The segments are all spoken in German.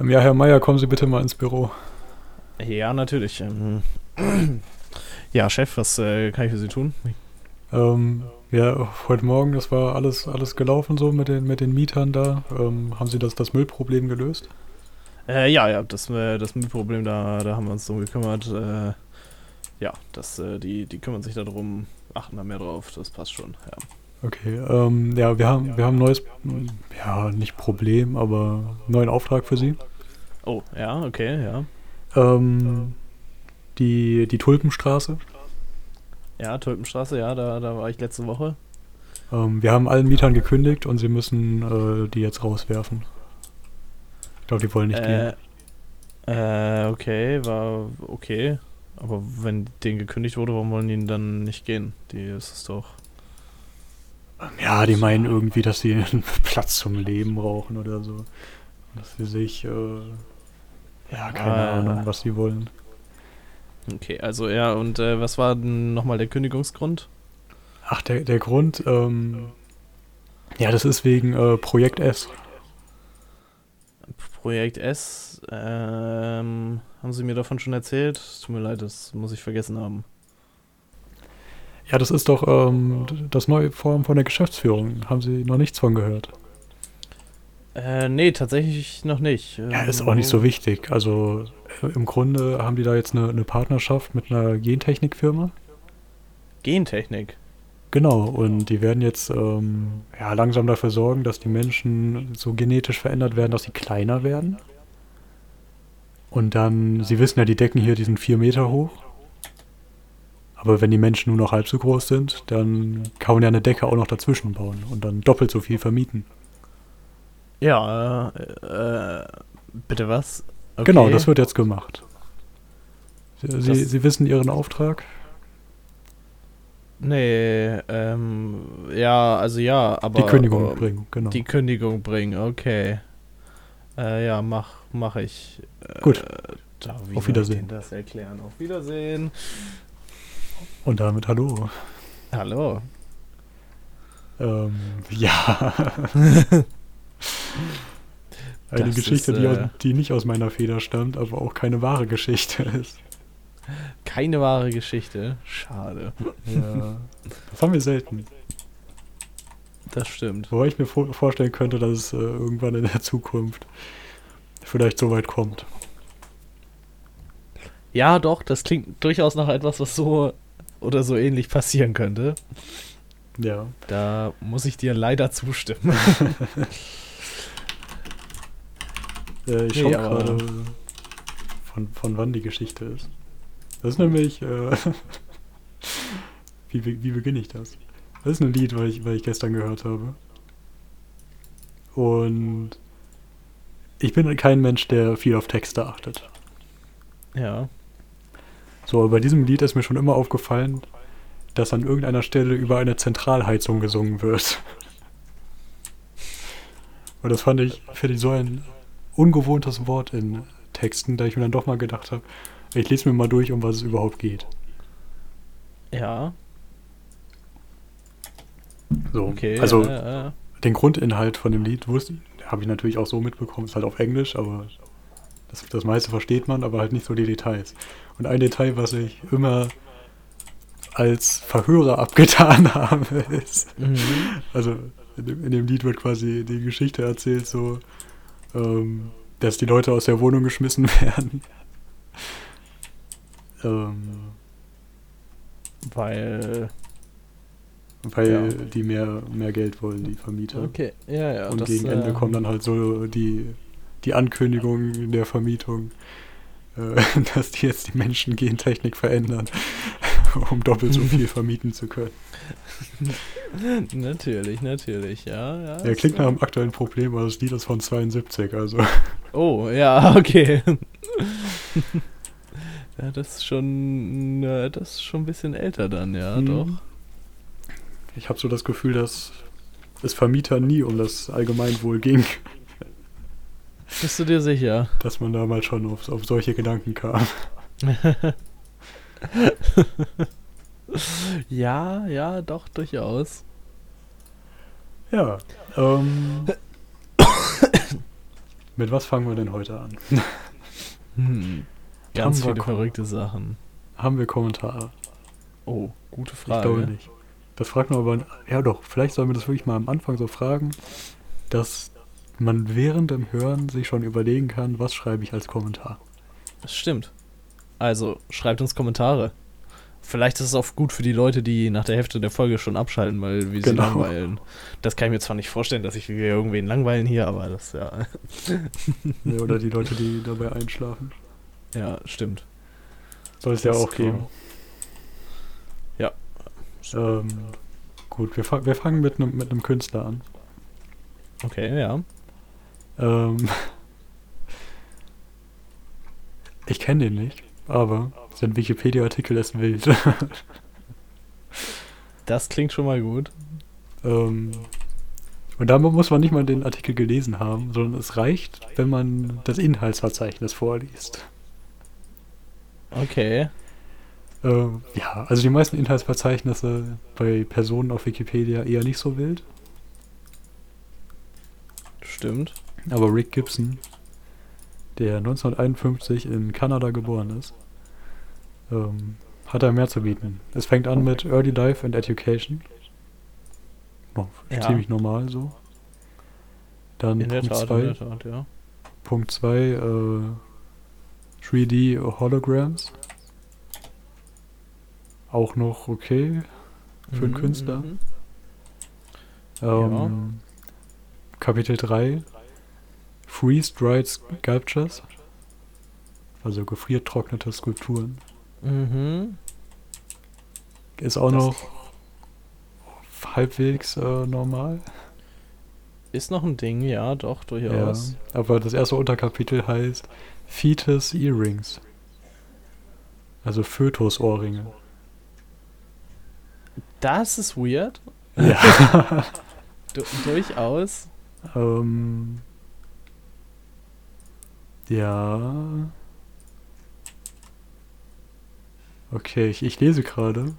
Ähm, ja, Herr Meier, kommen Sie bitte mal ins Büro. Ja, natürlich. Ähm, ja, Chef, was äh, kann ich für Sie tun? Ähm, ja, heute Morgen, das war alles, alles gelaufen so mit den, mit den Mietern da. Ähm, haben Sie das, das Müllproblem gelöst? Äh, ja, ja, das, äh, das Müllproblem, da, da haben wir uns drum gekümmert. Äh, ja, das, äh, die, die kümmern sich darum, achten da mehr drauf, das passt schon, ja. Okay, ähm, ja, wir haben, wir haben ein neues, ja, nicht Problem, aber einen neuen Auftrag für Sie. Oh, ja, okay, ja. Ähm, die, die Tulpenstraße. Ja, Tulpenstraße, ja, da, da war ich letzte Woche. Ähm, wir haben allen Mietern gekündigt und sie müssen äh, die jetzt rauswerfen. Ich glaube, die wollen nicht Äh, gehen. äh, okay, war okay. Aber wenn denen gekündigt wurde, warum wollen die dann nicht gehen? Die ist es doch. Ja, die meinen irgendwie, dass sie einen Platz zum Leben brauchen oder so. Dass sie sich, äh, ja, keine Ah. Ahnung, was sie wollen. Okay, also ja, und äh, was war denn nochmal der Kündigungsgrund? Ach, der, der Grund, ähm, ja, das ist wegen äh, Projekt S. Projekt S, ähm, haben Sie mir davon schon erzählt? Tut mir leid, das muss ich vergessen haben. Ja, das ist doch ähm, das neue Form von der Geschäftsführung. Haben Sie noch nichts von gehört? Äh, nee, tatsächlich noch nicht. Ja, ist auch nicht so wichtig. Also äh, im Grunde haben die da jetzt eine, eine Partnerschaft mit einer Gentechnikfirma. Gentechnik. Genau, und die werden jetzt ähm, ja, langsam dafür sorgen, dass die Menschen so genetisch verändert werden, dass sie kleiner werden. Und dann, Sie wissen ja, die Decken hier, die sind vier Meter hoch. Aber wenn die Menschen nur noch halb so groß sind, dann kann man ja eine Decke auch noch dazwischen bauen und dann doppelt so viel vermieten. Ja, äh, äh, bitte was? Okay. Genau, das wird jetzt gemacht. Sie, Sie, Sie wissen Ihren Auftrag? Nee, ähm, ja, also ja, aber. Die Kündigung äh, bringen, genau. Die Kündigung bringen, okay. Äh, ja, mach, mach ich. Äh, Gut. Da, wie Auf Wiedersehen. Das erklären? Auf Wiedersehen. Und damit hallo. Hallo. Ähm, ja. Eine Das Geschichte, ist, die, äh, aus, die nicht aus meiner Feder stammt, aber auch keine wahre Geschichte ist. Keine wahre Geschichte. Schade. Ja. Das haben wir selten. Das stimmt. Wobei ich mir vor vorstellen könnte, dass es äh, irgendwann in der Zukunft vielleicht so weit kommt. Ja, doch, das klingt durchaus nach etwas, was so oder so ähnlich passieren könnte. Ja. Da muss ich dir leider zustimmen. Äh, ich Nee, schaue aber- gerade, von, von wann die Geschichte ist. Das ist nämlich. Äh, wie, wie beginne ich das? Das ist ein Lied, weil ich, weil ich gestern gehört habe. Und ich bin kein Mensch, der viel auf Texte achtet. ja. So, bei diesem Lied ist mir schon immer aufgefallen, dass an irgendeiner Stelle über eine Zentralheizung gesungen wird. Und das fand ich, finde ich so ein ungewohntes Wort in Texten, da ich mir dann doch mal gedacht habe, ich lese mir mal durch, um was es überhaupt geht. Ja, So, okay. also ja, ja, ja. den Grundinhalt von dem Lied wusste habe ich natürlich auch so mitbekommen, ist halt auf Englisch, aber das, das meiste versteht man, aber halt nicht so die Details. Und ein Detail, was ich immer als Verhörer abgetan habe, ist, Mhm. also in dem, in dem Lied wird quasi die Geschichte erzählt, so, ähm, dass die Leute aus der Wohnung geschmissen werden. ähm, Weil. weil Ja. die mehr, mehr Geld wollen, die Vermieter. Okay, ja, ja. Und das, gegen Ende äh, kommt dann halt so die, die Ankündigung der Vermietung, äh, dass die jetzt die Menschen Gentechnik verändern, um doppelt so viel vermieten zu können. Natürlich, natürlich, ja. ja Er klingt nach einem aktuellen Problem, aber das Lied ist von 72, also Oh, ja, okay. ja, das ist schon. Das ist schon ein bisschen älter dann, ja, Mhm. doch. ich habe so das Gefühl, dass es Vermieter nie um das Allgemeinwohl ging, Bist du dir sicher? dass man damals schon auf, auf solche Gedanken kam. ja, ja, doch, durchaus. Ja, ähm, Mit was fangen wir denn heute an? Hm. Ganz viele verrückte Sachen. Haben wir Kommentare? Oh, gute Ich Frage. glaube nicht. Das fragt man aber. Ja, doch, vielleicht sollen wir das wirklich mal am Anfang so fragen, dass man während dem Hören sich schon überlegen kann, was schreibe ich als Kommentar. Das stimmt. Also, schreibt uns Kommentare. Vielleicht ist es auch gut für die Leute, die nach der Hälfte der Folge schon abschalten, weil wir sie Genau. langweilen. Das kann ich mir zwar nicht vorstellen, dass ich irgendwen langweilen hier, aber das, ja. Ja, Oder die Leute, die dabei einschlafen. Ja, stimmt. Soll es ja auch geben. Ja. Ähm, gut, wir, fa wir fangen mit einem mit einem Künstler an. Okay, ja. Ähm, ich kenne den nicht, aber sein Wikipedia-Artikel ist wild. Das klingt schon mal gut. ähm, und da muss man nicht mal den Artikel gelesen haben, sondern es reicht, wenn man das Inhaltsverzeichnis vorliest. Okay. Äh, ja, also die meisten Inhaltsverzeichnisse bei Personen auf Wikipedia eher nicht so wild. Stimmt. Aber Rick Gibson, der 1951 in Kanada geboren ist, ähm, hat da mehr zu bieten. Es fängt an mit Early Life and Education. Oh, Ja. Ziemlich normal so. Dann In Punkt Tat, in der 2, Tat, ja. Punkt 2, äh, 3D Holograms. Auch noch okay für einen Mhm, Künstler. mhm. Ähm, Kapitel 3 Freeze-Dried Sculptures. Also gefriertrocknete Skulpturen. Mhm. Ist auch Das- noch halbwegs äh, normal. Ist noch ein Ding, ja, doch, Ja. durchaus. Aber das erste Unterkapitel heißt Fetus Earrings. Also Fötusohrringe. Das ist weird. Ja. Du, durchaus. ähm, ja. Okay, ich, ich lese gerade.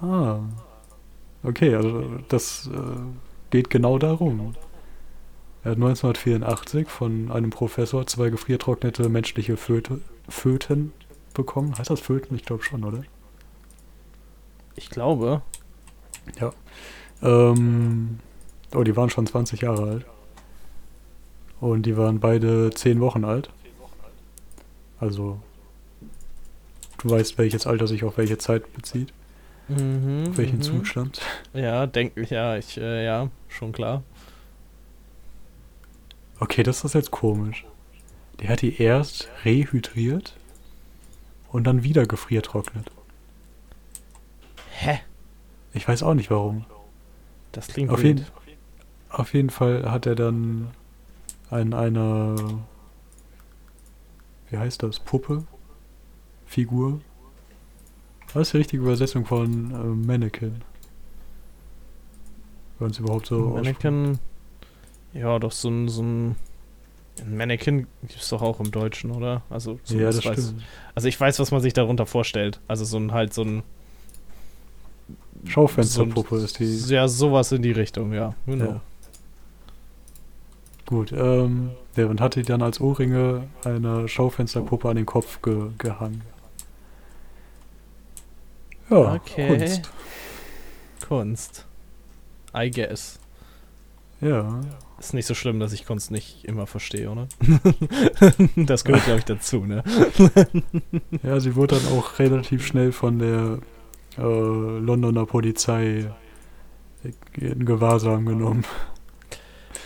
Ah. Okay, also das äh, geht genau darum. Er hat 1984 von einem Professor zwei gefriertrocknete menschliche Föte, Föten bekommen. Heißt das Föten? Ich glaube schon, oder? Ich glaube. Ähm, oh, die waren schon 20 Jahre alt. Und die waren beide 10 Wochen alt. Also, du weißt, welches Alter sich auf welche Zeit bezieht, Mhm, auf welchen mhm. Zustand. Ja, denke ich, ja, ich, äh, ja, schon klar. Okay, das ist jetzt komisch. Der hat die erst rehydriert und dann wieder gefriertrocknet. Hä? Ich weiß auch nicht warum. Das klingt Auf jeden, auf jeden Fall hat er dann an einer, wie heißt das, Puppe, Figur. Was ist die richtige Übersetzung von äh, Mannequin? Wenn es überhaupt so. Mannequin. Ja, doch so ein, so ein. Ein Mannequin gibt es doch auch im Deutschen, oder? Also, so Ja, das weiß, stimmt. Also ich weiß, was man sich darunter vorstellt. Also so ein halt so ein. Schaufensterpuppe so ein, ist die. Ja, sowas in die Richtung, ja. Genau. Ja. Gut, ähm, ja, und hatte dann als Ohrringe eine Schaufensterpuppe an den Kopf ge gehangen. Ja, Okay. Kunst. Kunst. I guess. Ja, Ist nicht so schlimm, dass ich Kunst nicht immer verstehe, oder? das gehört, glaube ich, dazu, ne? ja, sie wurde dann auch relativ schnell von der äh, Londoner Polizei in Gewahrsam genommen.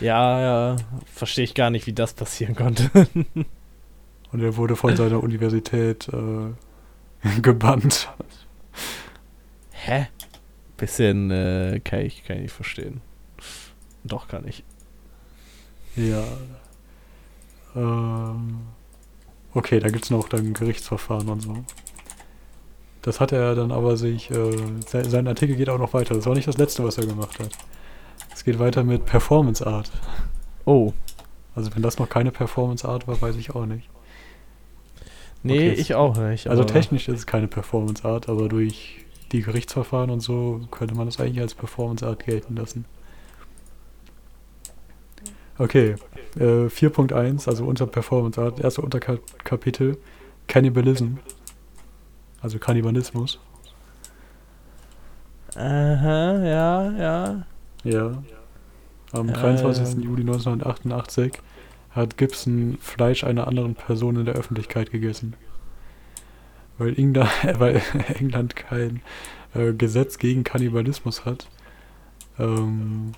Ja, ja, verstehe ich gar nicht, wie das passieren konnte. Und er wurde von seiner Universität äh, gebannt. Hä? Bisschen, äh, kann ich, kann ich nicht verstehen. Doch, kann ich. Ja. Ähm, okay, da gibt es noch dann Gerichtsverfahren und so. Das hat er dann aber sich, äh, sein, sein Artikel geht auch noch weiter. Das war nicht das letzte, was er gemacht hat. Es geht weiter mit Performance Art. Oh, Also wenn das noch keine Performance Art war, weiß ich auch nicht. nee, Okay, ich auch nicht. Also technisch ist es keine Performance Art, aber durch die Gerichtsverfahren und so könnte man das eigentlich als Performance Art gelten lassen. Okay, äh, 4.1, also unser Performance Art, erste Unterkapitel, Cannibalism, also Kannibalismus. Aha, ja, ja. Ja. Am Ähm. 23. Juli 1988 hat Gibson Fleisch einer anderen Person in der Öffentlichkeit gegessen. Weil England, weil England kein äh, Gesetz gegen Kannibalismus hat, ähm,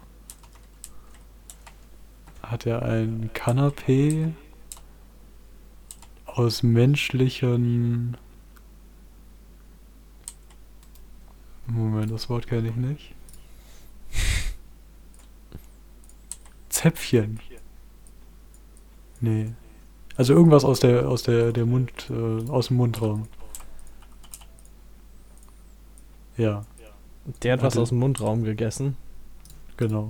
hat er ein Kanapee aus menschlichen... Moment, das Wort kenne ich nicht. Zäpfchen. Nee. Also irgendwas aus der aus der der Mund äh, aus dem Mundraum. Ja, Der hat was aus dem Mundraum gegessen. genau.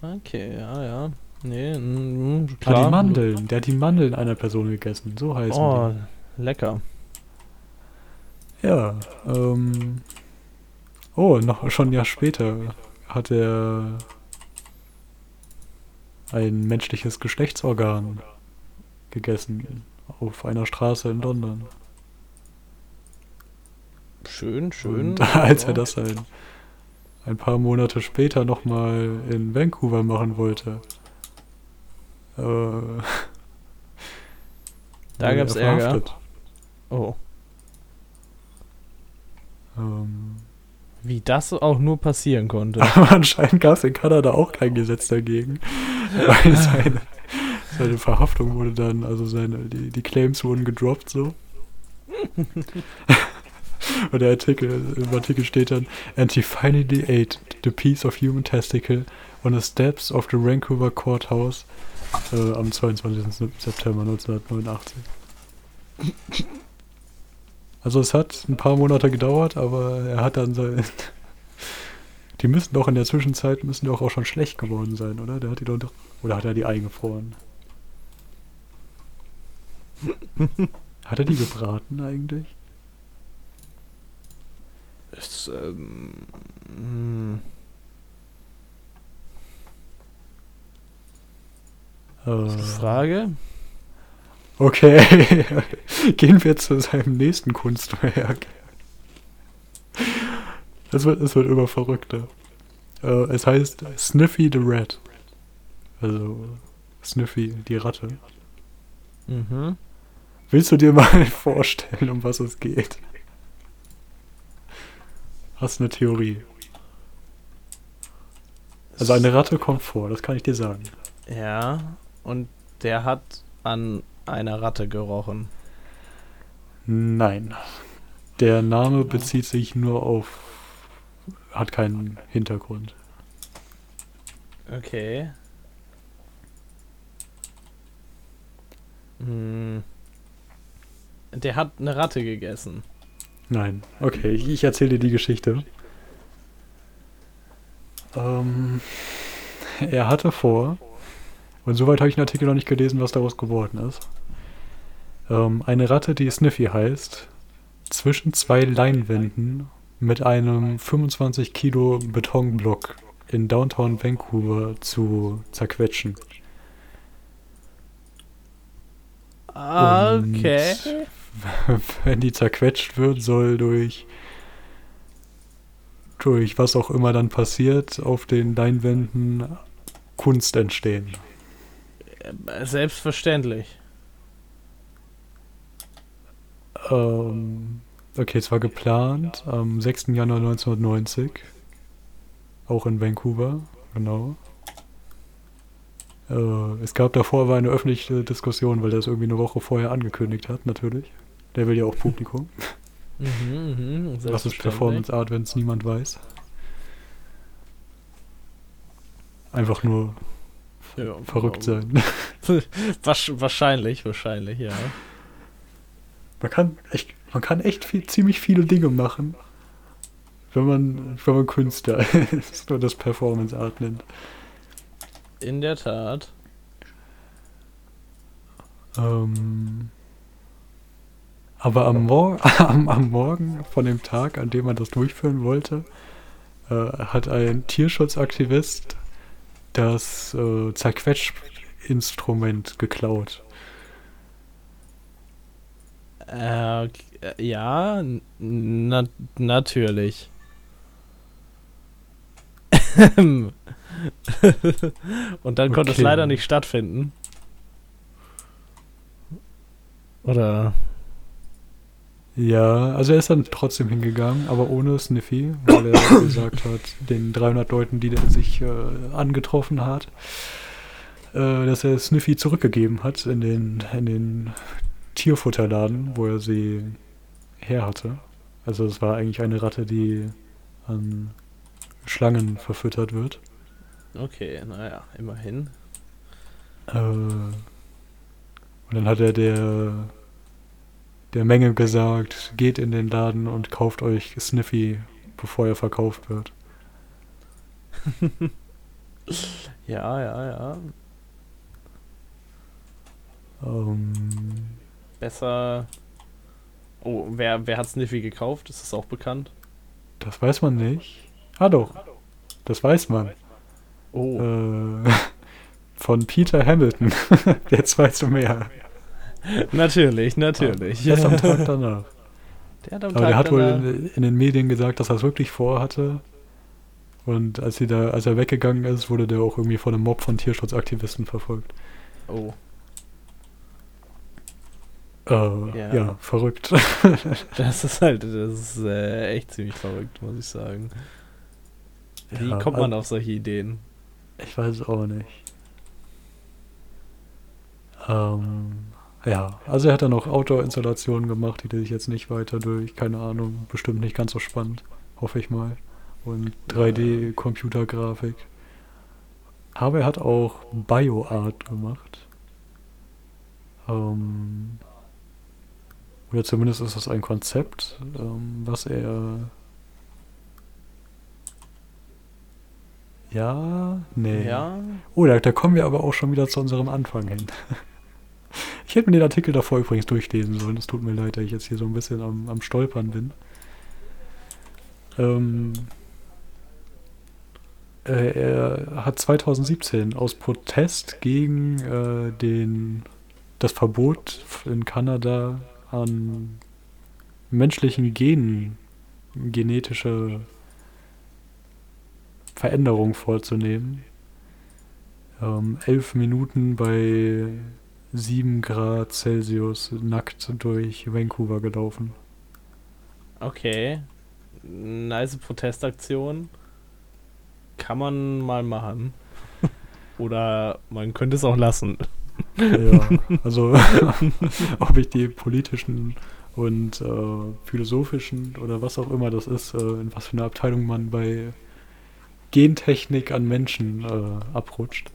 Okay, ja, ja. Nee, mm, Ah, klar. die Mandeln. Der hat die Mandeln einer Person gegessen. So heißen Oh, lecker. die. Ja. Ähm, oh, noch schon ein Jahr später hat er ein menschliches Geschlechtsorgan gegessen auf einer Straße in London. Schön, schön. Und als er das ein, ein paar Monate später nochmal in Vancouver machen wollte, äh, Da gab's er Ärger. Oh. Ähm, Wie das auch nur passieren konnte. aber anscheinend gab es in Kanada auch kein Gesetz dagegen, weil seine, seine Verhaftung wurde dann, also seine, die, die Claims wurden gedroppt so. Und der Artikel, im Artikel steht dann, and he finally ate the piece of human testicle on the steps of the Vancouver Courthouse äh, am 22. September 1989. Also es hat ein paar Monate gedauert, aber er hat dann sein... Die müssen doch in der Zwischenzeit, müssen doch auch schon schlecht geworden sein, oder? Der hat die doch... Oder hat er die eingefroren? hat er die gebraten eigentlich? Ist, ähm, mm, Äh, Frage? Okay, gehen wir zu seinem nächsten Kunstwerk. Es wird, es wird immer verrückter. Äh, es heißt Sniffy the Rat. Also Sniffy, die Ratte. Mhm. Willst du dir mal vorstellen, um was es geht? Hast eine Theorie. Also eine Ratte kommt vor, das kann ich dir sagen. Ja, und der hat an einer Ratte gerochen. Nein. Der Name bezieht sich nur auf. Hat keinen Hintergrund. Okay. Hm. Der hat eine Ratte gegessen. Nein. Okay, ich, ich erzähle dir die Geschichte. Ähm, er hatte vor, und soweit habe ich den Artikel noch nicht gelesen, was daraus geworden ist. Ähm, eine Ratte, die Sniffy heißt, zwischen zwei Leinwänden mit einem 25 Kilo Betonblock in Downtown Vancouver zu zerquetschen. Und Okay. Wenn die zerquetscht wird, soll durch durch was auch immer dann passiert auf den Leinwänden Kunst entstehen. Selbstverständlich. Ähm, okay, es war geplant am 6. Januar 1990. Auch in Vancouver, genau. Äh, es gab davor aber eine öffentliche Diskussion, weil er es irgendwie eine Woche vorher angekündigt hat, natürlich. Der will ja auch Publikum. Mhm, mhm, Was ist. Performance Art, wenn es niemand weiß? Einfach nur Ja, verrückt sein. Wahrscheinlich, wahrscheinlich, ja. Man kann echt, man kann echt viel, ziemlich viele Dinge machen, wenn man, wenn man Künstler ist und das Performance Art nennt. In der Tat. Ähm, aber am, Mor am, am Morgen von dem Tag, an dem man das durchführen wollte, äh, hat ein Tierschutzaktivist das äh, Zerquetsch-Instrument geklaut. Äh, okay, ja, n- na, natürlich. Und dann konnte es Okay. leider nicht stattfinden. Oder? Ja, also er ist dann trotzdem hingegangen, aber ohne Sniffy, weil er gesagt hat, den 300 Leuten, die er sich äh, angetroffen hat, äh, dass er Sniffy zurückgegeben hat in den, in den Tierfutterladen, wo er sie her hatte. Also es war eigentlich eine Ratte, die an Schlangen verfüttert wird. Okay, naja, immerhin. Äh, und dann hat er der, der Menge gesagt, geht in den Laden und kauft euch Sniffy, bevor er verkauft wird. Ja, ja, ja. Ähm, Besser. Oh, wer, wer hat Sniffy gekauft? Ist das auch bekannt? das weiß man nicht. Ah doch, das weiß man. Oh. Äh, von Peter Hamilton. Jetzt weißt du mehr. Natürlich, natürlich. Erst am Tag danach. Der hat am Aber Tag der hat wohl in, in den Medien gesagt, dass er es wirklich vorhatte. Und als, sie da, als er weggegangen ist, wurde der auch irgendwie von einem Mob von Tierschutzaktivisten verfolgt. Oh. Äh, Ja. ja. verrückt. Das ist halt, das ist äh, echt ziemlich verrückt, muss ich sagen. Wie Ja, kommt man al- auf solche Ideen? Ich weiß es auch nicht. Ähm, ja, also er hat dann noch Outdoor-Installationen gemacht, die sich jetzt nicht weiter durch, keine Ahnung, bestimmt nicht ganz so spannend, hoffe ich mal. Und 3D-Computergrafik. Aber er hat auch Bioart gemacht. Ähm, oder zumindest ist das ein Konzept, ähm, was er. Ja, nee. Ja, Oh, da, da kommen wir aber auch schon wieder zu unserem Anfang hin. Ich hätte mir den Artikel davor übrigens durchlesen sollen. Es tut mir leid, dass ich jetzt hier so ein bisschen am, am Stolpern bin. Ähm, äh, er hat 2017 aus Protest gegen äh, den, das Verbot in Kanada an menschlichen Genen genetische Veränderungen vorzunehmen, ähm, elf Minuten bei 7 Grad Celsius nackt durch Vancouver gelaufen. okay. Nice Protestaktion. Kann man mal machen. Oder man könnte es auch lassen. Ja, also ob ich die politischen und äh, philosophischen oder was auch immer das ist, äh, in was für eine Abteilung man bei Gentechnik an Menschen äh, abrutscht.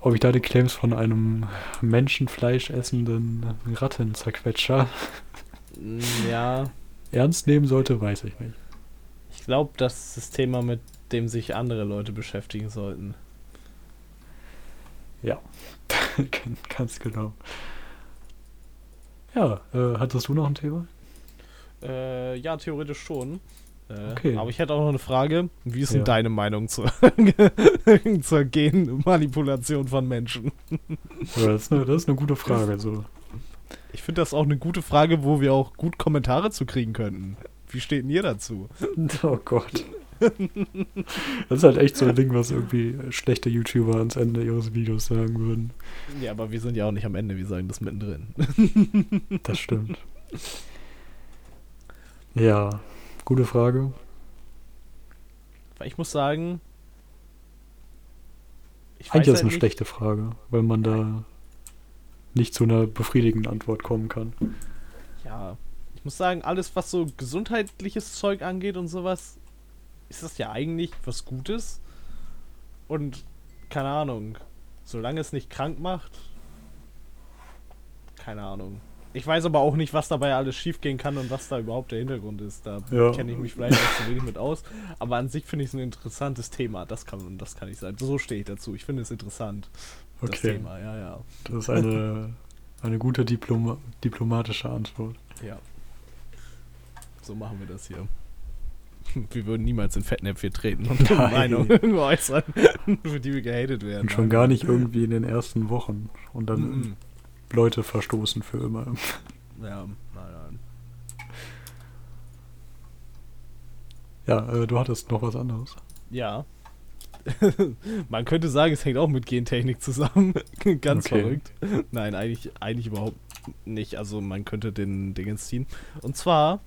Ob ich da die Claims von einem Menschenfleisch essenden Rattenzerquetscher Mm, Ja, ernst nehmen sollte, weiß ich nicht. ich glaube, das ist das Thema, mit dem sich andere Leute beschäftigen sollten. Ja, ganz genau. Ja, äh, hattest du noch ein Thema? Äh, ja, theoretisch schon. Äh, Okay. Aber ich hätte auch noch eine Frage. Wie ist denn Ja. deine Meinung zur, zur Genmanipulation von Menschen? Ja, das, ist eine, das ist eine gute Frage. So. Ich finde das auch eine gute Frage, wo wir auch gut Kommentare zu kriegen könnten. Wie steht denn ihr dazu? Oh Gott. Das ist halt echt so ein Ding, was irgendwie schlechte YouTuber ans Ende ihres Videos sagen würden. Ja, aber wir sind ja auch nicht am Ende, wir sagen das mittendrin. Das stimmt. Ja, gute Frage. Ich muss sagen. Ich Eigentlich ist es halt eine nicht- schlechte Frage, weil man da nicht zu einer befriedigenden Antwort kommen kann. Ja, ich muss sagen, alles, was so gesundheitliches Zeug angeht und sowas, ist das ja eigentlich was Gutes. Und keine Ahnung, solange es nicht krank macht, keine Ahnung. Ich weiß aber auch nicht, was dabei alles schiefgehen kann und was da überhaupt der Hintergrund ist. Da Ja. kenne ich mich vielleicht nicht so wenig mit aus. Aber an sich finde ich es ein interessantes Thema. Das kann, das kann ich sagen. So stehe ich dazu. Ich finde es interessant. Das Okay, Thema, ja, ja. das ist eine, eine gute Diploma diplomatische Antwort. Ja. So machen wir das hier. Wir würden niemals in Fettnäpfchen treten und Nein. Meinungen äußern, für die wir gehatet werden. Und schon gar nicht irgendwie in den ersten Wochen. Und dann Mhm. Leute verstoßen für immer. Ja, nein, nein. Ja, äh, du hattest noch was anderes. Ja. Man könnte sagen, es hängt auch mit Gentechnik zusammen. Ganz Okay. verrückt. Nein, eigentlich, eigentlich überhaupt nicht. Also man könnte den Dingens ziehen. Und zwar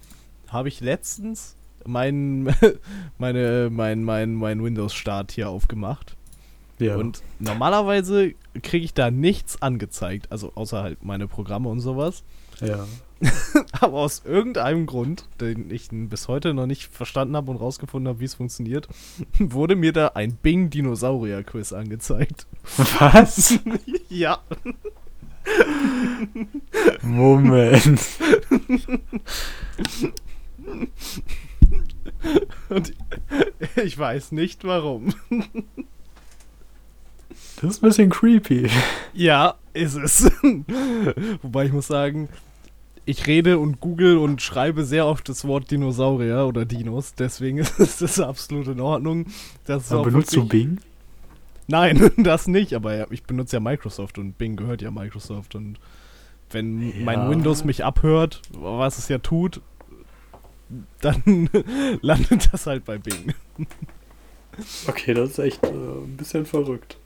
habe ich letztens mein, meine, mein, mein, mein Windows-Start hier aufgemacht. Ja. Und normalerweise kriege ich da nichts angezeigt. Also außer halt meine Programme und sowas. ja. Aber aus irgendeinem Grund, den ich bis heute noch nicht verstanden habe und rausgefunden habe, wie es funktioniert, wurde mir da ein Bing-Dinosaurier-Quiz angezeigt. Was? ja. Moment. Und ich weiß nicht warum. Das ist ein bisschen creepy. Ja, ist es. Wobei ich muss sagen, ich rede und google und schreibe sehr oft das Wort Dinosaurier oder Dinos, deswegen ist das absolut in Ordnung. Das Aber benutzt du Bing? Nein, das nicht, aber ich benutze ja Microsoft und Bing gehört ja Microsoft und wenn Ja. mein Windows mich abhört, was es ja tut, dann landet das halt bei Bing. Okay, das ist echt äh, ein bisschen verrückt.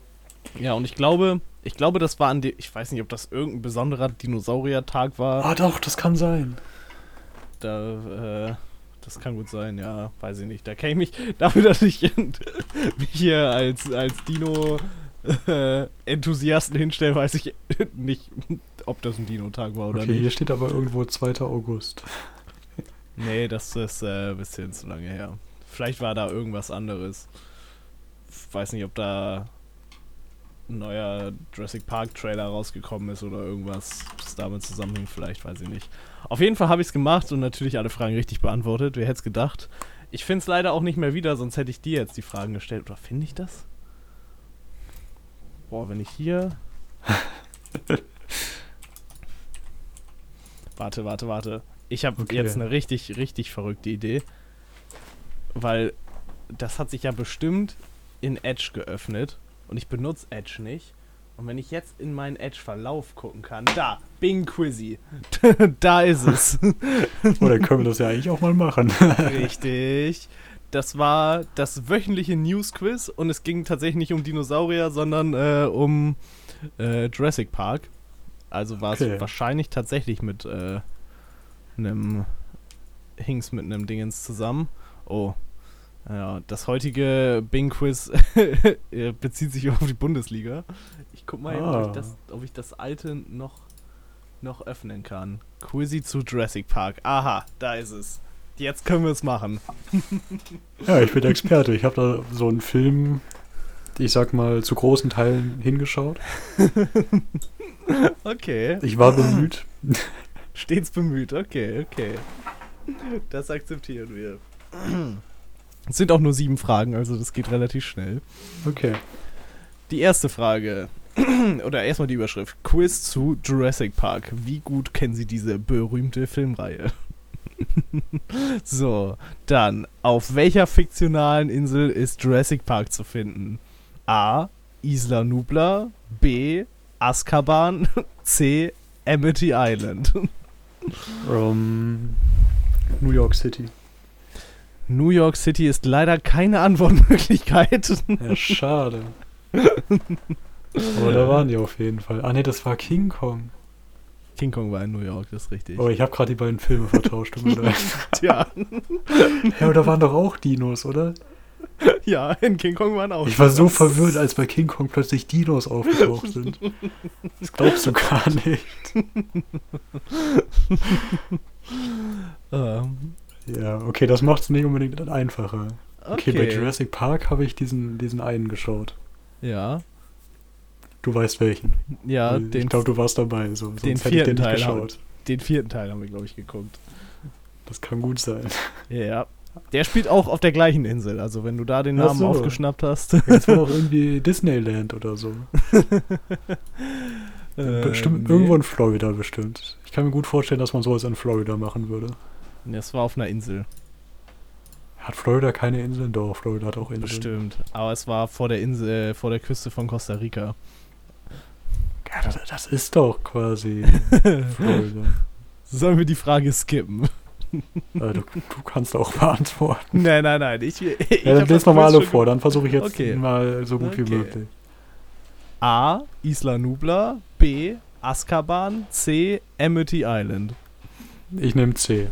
Ja, und ich glaube, ich glaube, das war an dem, ich weiß nicht, ob das irgendein besonderer Dinosaurier-Tag war. Ah, doch, das kann sein. Da, äh, das kann gut sein, ja, weiß ich nicht. Da kenne ich mich, dafür, dass ich mich hier als, als Dino-Enthusiasten hinstelle, weiß ich nicht, ob das ein Dino-Tag war oder Okay, hier nicht. steht aber irgendwo 2. August. Nee, das ist äh, ein bisschen zu lange her. Vielleicht war da irgendwas anderes. Weiß nicht, ob da ein neuer Jurassic Park Trailer rausgekommen ist oder irgendwas, das damit zusammenhängt, vielleicht, weiß ich nicht. Auf jeden Fall habe ich es gemacht und natürlich alle Fragen richtig beantwortet. Wer hätte es gedacht? Ich finde es leider auch nicht mehr wieder, sonst hätte ich dir jetzt die Fragen gestellt. Oder finde ich das? Boah, wenn ich hier. warte, warte, warte. Ich habe Okay. jetzt eine richtig, richtig verrückte Idee. Weil das hat sich ja bestimmt in Edge geöffnet. Und ich benutze Edge nicht. Und wenn ich jetzt in meinen Edge-Verlauf gucken kann, da, Bing Quizzy. da ist es. Dann können wir das ja eigentlich auch mal machen. Richtig. Das war das wöchentliche News-Quiz und es ging tatsächlich nicht um Dinosaurier, sondern äh, um äh, Jurassic Park. Also war Okay. es wahrscheinlich tatsächlich mit äh, einem Hings mit einem Dingens zusammen. Oh. Ja, das heutige Bing-Quiz äh, bezieht sich auf die Bundesliga. Ich guck mal, eben, ob, Ah. ich das, ob ich das alte noch, noch öffnen kann. Quizzy zu Jurassic Park. Aha, da ist es. Jetzt können wir es machen. Ja, ich bin Experte. Ich habe da so einen Film, ich sag mal, zu großen Teilen hingeschaut. Okay. Ich war bemüht. Stets bemüht. Okay, okay. Das akzeptieren wir. Es sind auch nur sieben Fragen, also das geht relativ schnell. Okay. Die erste Frage. Oder erstmal die Überschrift. Quiz zu Jurassic Park. Wie gut kennen Sie diese berühmte Filmreihe? so, dann. Auf welcher fiktionalen Insel ist Jurassic Park zu finden? A. Isla Nubla. B. Azkaban. C. Amity Island. Um, New York City. New York City ist leider keine Antwortmöglichkeit. Ja, schade. Aber da waren die auf jeden Fall. Ah ne, das war King Kong. King Kong war in New York, das ist richtig. Oh, ich habe gerade die beiden Filme vertauscht. Tja, ja, aber da waren doch auch Dinos, oder? ja, in King Kong waren auch. Ich war so verwirrt, als bei King Kong plötzlich Dinos aufgetaucht sind. Das glaubst du gar nicht. Ähm, Ja, okay, das macht es nicht unbedingt einfacher. Okay, okay. bei Jurassic Park habe ich diesen, diesen einen geschaut. Ja, Du weißt welchen. ja, Weil den, ich glaube, du warst dabei. So. Sonst den hätte ich vierten den nicht Teil haben- geschaut. den vierten Teil haben wir, glaube ich, geguckt. Das kann gut sein. Ja. Der spielt auch auf der gleichen Insel. Also, wenn du da den Namen so. aufgeschnappt hast. Das war doch irgendwie Disneyland oder so. bestimmt Äh, nee. irgendwo in Florida bestimmt. Ich kann mir gut vorstellen, dass man sowas in Florida machen würde. Das war auf einer Insel. Hat Florida keine Inseln? Doch, Florida hat auch Inseln. Bestimmt. Aber es war vor der Insel, äh, vor der Küste von Costa Rica. Ja, das, das ist doch quasi Florida. Sollen wir die Frage skippen? Äh, du, du kannst auch beantworten. nein, nein, nein. Ich, ich Ja, dann lest nochmal alle vor, dann versuche ich jetzt Okay. mal so gut wie Okay. möglich. A. Isla Nubla. B. Azkaban. C. Amity Island. Ich nehme C.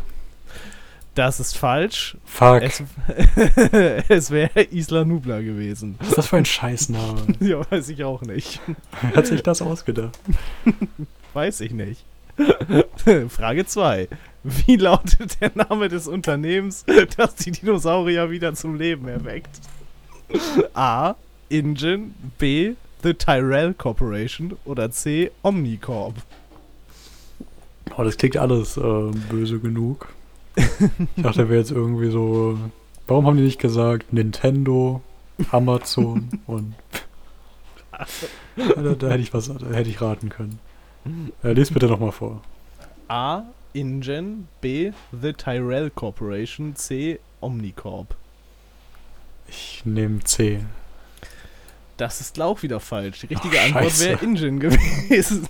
Das ist falsch. Fuck. Es, es wäre Isla Nubla gewesen. Was ist das für ein Scheißname? Ja, weiß ich auch nicht. Hat sich das ausgedacht? Weiß ich nicht. Frage 2. Wie lautet der Name des Unternehmens, das die Dinosaurier wieder zum Leben erweckt? A. Ingen. B. The Tyrell Corporation. Oder C. Omnicorp. Oh, das klingt alles äh, böse genug. Ich dachte, wäre jetzt irgendwie so. Warum haben die nicht gesagt Nintendo, Amazon und. da, da hätte ich was, da hätte ich raten können. Äh, lies bitte nochmal vor. A. Ingen. B. The Tyrell Corporation. C. Omnicorp. Ich nehme C. Das ist auch wieder falsch. Die richtige Ach, Antwort wäre Ingen gewesen.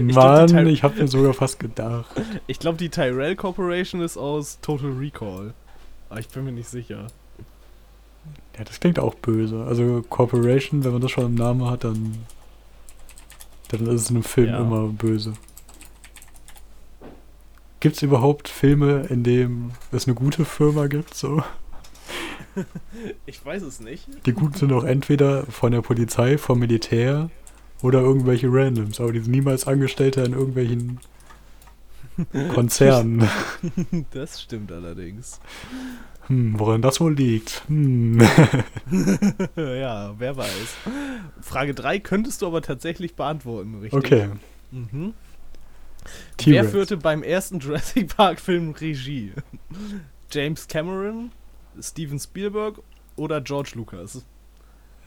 Mann, Ty- ich habe mir sogar fast gedacht. Ich glaube, die Tyrell Corporation ist aus Total Recall. Aber ich bin mir nicht sicher. Ja, das klingt auch böse. Also Corporation, wenn man das schon im Namen hat, dann. Dann ist es in einem Film Ja. immer böse. Gibt es überhaupt Filme, in denen es eine gute Firma gibt? So? Ich weiß es nicht. Die guten sind auch entweder von der Polizei, vom Militär oder irgendwelche Randoms, aber die sind niemals Angestellte in irgendwelchen Konzernen. Das stimmt allerdings. Hm, woran das wohl liegt? Hm. ja, wer weiß. Frage 3 könntest du aber tatsächlich beantworten, richtig? Okay. Mhm. Wer führte beim ersten Jurassic Park Film Regie? James Cameron, Steven Spielberg oder George Lucas?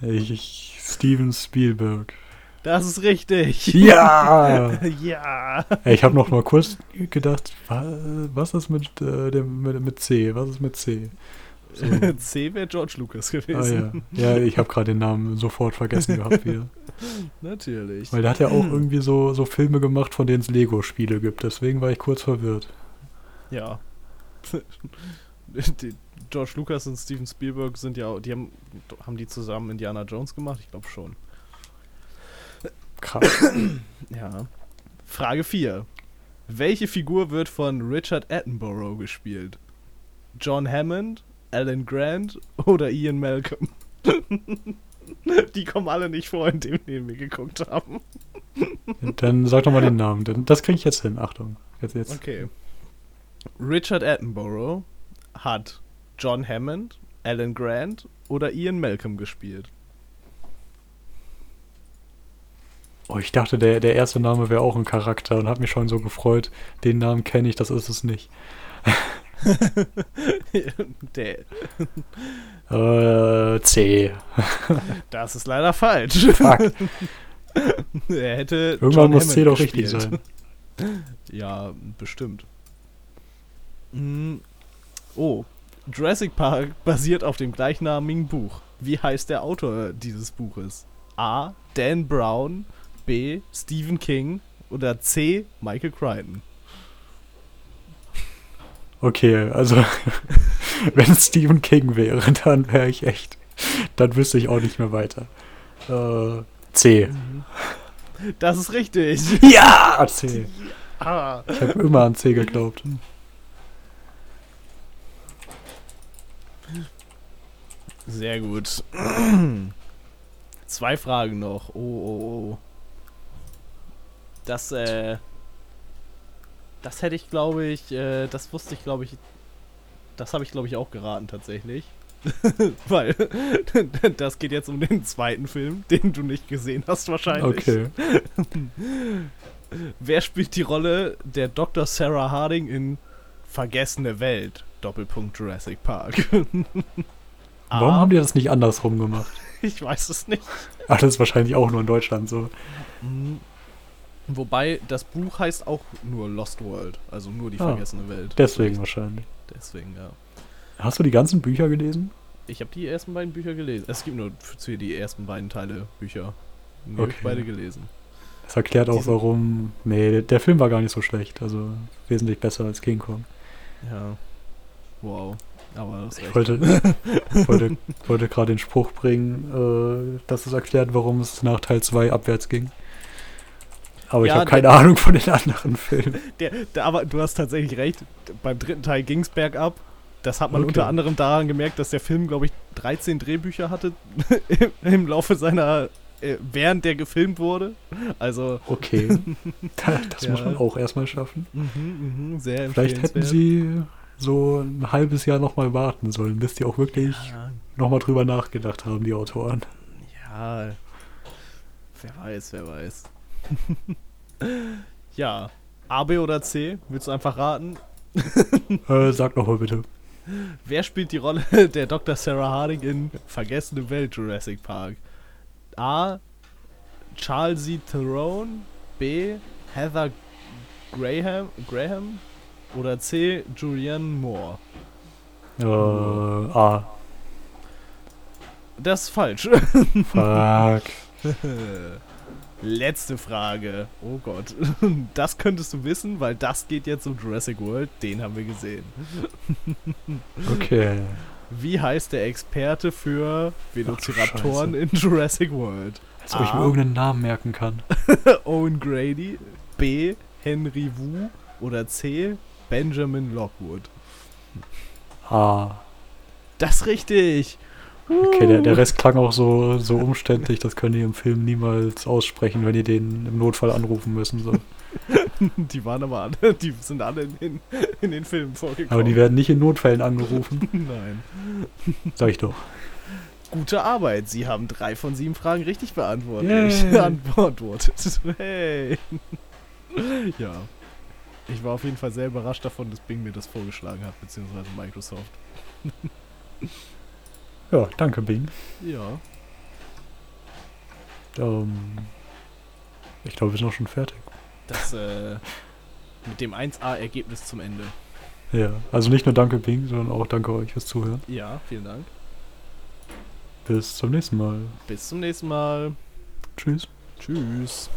Ich, Steven Spielberg. Das ist richtig. Ja! ja. Ich habe noch mal kurz gedacht, wa- was ist mit, äh, dem, mit, mit C? Was ist mit C? So. C wäre George Lucas Ah, gewesen. ja. ja, ich habe gerade den Namen sofort vergessen gehabt wieder. Natürlich. Weil der hat ja auch irgendwie so, so Filme gemacht, von denen es Lego-Spiele gibt. Deswegen war ich kurz verwirrt. Ja. die, George Lucas und Steven Spielberg sind ja, auch- die haben, haben die zusammen Indiana Jones gemacht? Ich glaube schon. Krass. Ja. Frage 4. Welche Figur wird von Richard Attenborough gespielt? John Hammond, Alan Grant oder Ian Malcolm? die kommen alle nicht vor, in dem den wir geguckt haben. Dann sag doch mal den Namen. denn Das kriege ich jetzt hin. Achtung. Jetzt, jetzt. Okay. Richard Attenborough hat John Hammond, Alan Grant oder Ian Malcolm gespielt. Oh, ich dachte, der, der erste Name wäre auch ein Charakter und habe mich schon so gefreut. Den Namen kenne ich, das ist es nicht. Der, Äh, C. das ist leider falsch. Fuck. er hätte Irgendwann John muss C Hammond doch richtig sein. Ja, bestimmt. Mm, Oh, Jurassic Park basiert auf dem gleichnamigen Buch. Wie heißt der Autor dieses Buches? A. Dan Brown, B. Stephen King oder C. Michael Crichton? Okay, also wenn es Stephen King wäre, dann wäre ich echt. Dann wüsste ich auch nicht mehr weiter. Äh, C. Das ist richtig. Ja! C. Ah. Ich habe immer an C geglaubt. Sehr gut. Zwei Fragen noch. Oh, oh, oh. Das, äh. Das hätte ich, glaube ich, äh, das wusste ich, glaube ich. Das habe ich, glaube ich, auch geraten tatsächlich. Weil das geht jetzt um den zweiten Film, den du nicht gesehen hast wahrscheinlich. Okay. Wer spielt die Rolle der Dr. Sarah Harding in Vergessene Welt? Doppelpunkt Jurassic Park. Warum haben die das nicht andersrum gemacht? Ich weiß es nicht. Ach, das ist wahrscheinlich auch nur in Deutschland so. Wobei das Buch heißt auch nur Lost World, also nur die Ah, vergessene Welt. Deswegen wahrscheinlich. Deswegen, ja. Hast du die ganzen Bücher gelesen? Ich habe die ersten beiden Bücher gelesen. Es gibt nur für die ersten beiden Teile Bücher. Ich Okay. beide gelesen. Das erklärt auch, Diesen- warum. Nee, der, der Film war gar nicht so schlecht. Also wesentlich besser als King Kong. Ja. Wow. Aber das Ich wollte, wollte, wollte gerade den Spruch bringen, äh, dass es erklärt, warum es nach Teil 2 abwärts ging. Aber ich Ja, habe der- keine Ahnung von den anderen Filmen. Der, der, aber du hast tatsächlich recht. Beim dritten Teil ging es bergab. Das hat man Okay. unter anderem daran gemerkt, dass der Film, glaube ich, 13 Drehbücher hatte im, im Laufe seiner. Äh, während der gefilmt wurde. Also. Okay. das Ja. muss man auch erstmal schaffen. Mhm, mhm, sehr Vielleicht hätten sie so ein halbes Jahr nochmal warten sollen, bis die auch wirklich Ja, nochmal drüber nachgedacht haben, die Autoren. ja. Wer weiß, wer weiß. ja. A, B oder C? Willst du einfach raten? Äh, sag nochmal bitte. Wer spielt die Rolle der Dr. Sarah Harding in Vergessene Welt Jurassic Park? A. Charles Z. Theron B. Heather Graham, Graham oder C. Julianne Moore? Äh, ah, Das ist falsch. fuck. Letzte Frage. Oh Gott. Das könntest du wissen, weil das geht jetzt um Jurassic World. Den haben wir gesehen. Okay. Wie heißt der Experte für Velociraptoren Scheiße. in Jurassic World? Als ob ich mir irgendeinen Namen merken kann. Owen Grady, B. Henry Wu oder C. Benjamin Lockwood. Ah. Das ist richtig. Okay, der, der Rest klang auch so, so umständlich, das könnt ihr im Film niemals aussprechen, wenn ihr den im Notfall anrufen müssen. So. Die waren aber alle, die sind alle in den, in den Filmen vorgekommen. Aber die werden nicht in Notfällen angerufen, Nein. sag ich doch. Gute Arbeit. Sie haben drei von sieben Fragen richtig beantwortet. Beantwortet. Hey. Ja. Ich war auf jeden Fall sehr überrascht davon, dass Bing mir das vorgeschlagen hat, beziehungsweise Microsoft. Ja, danke, Bing. Ja. Ähm, ich glaube, wir sind auch schon fertig. Das, äh, mit dem 1A-Ergebnis zum Ende. Ja, also nicht nur danke, Bing, sondern auch danke euch fürs Zuhören. Ja, vielen Dank. Bis zum nächsten Mal. Bis zum nächsten Mal. Tschüss. Tschüss.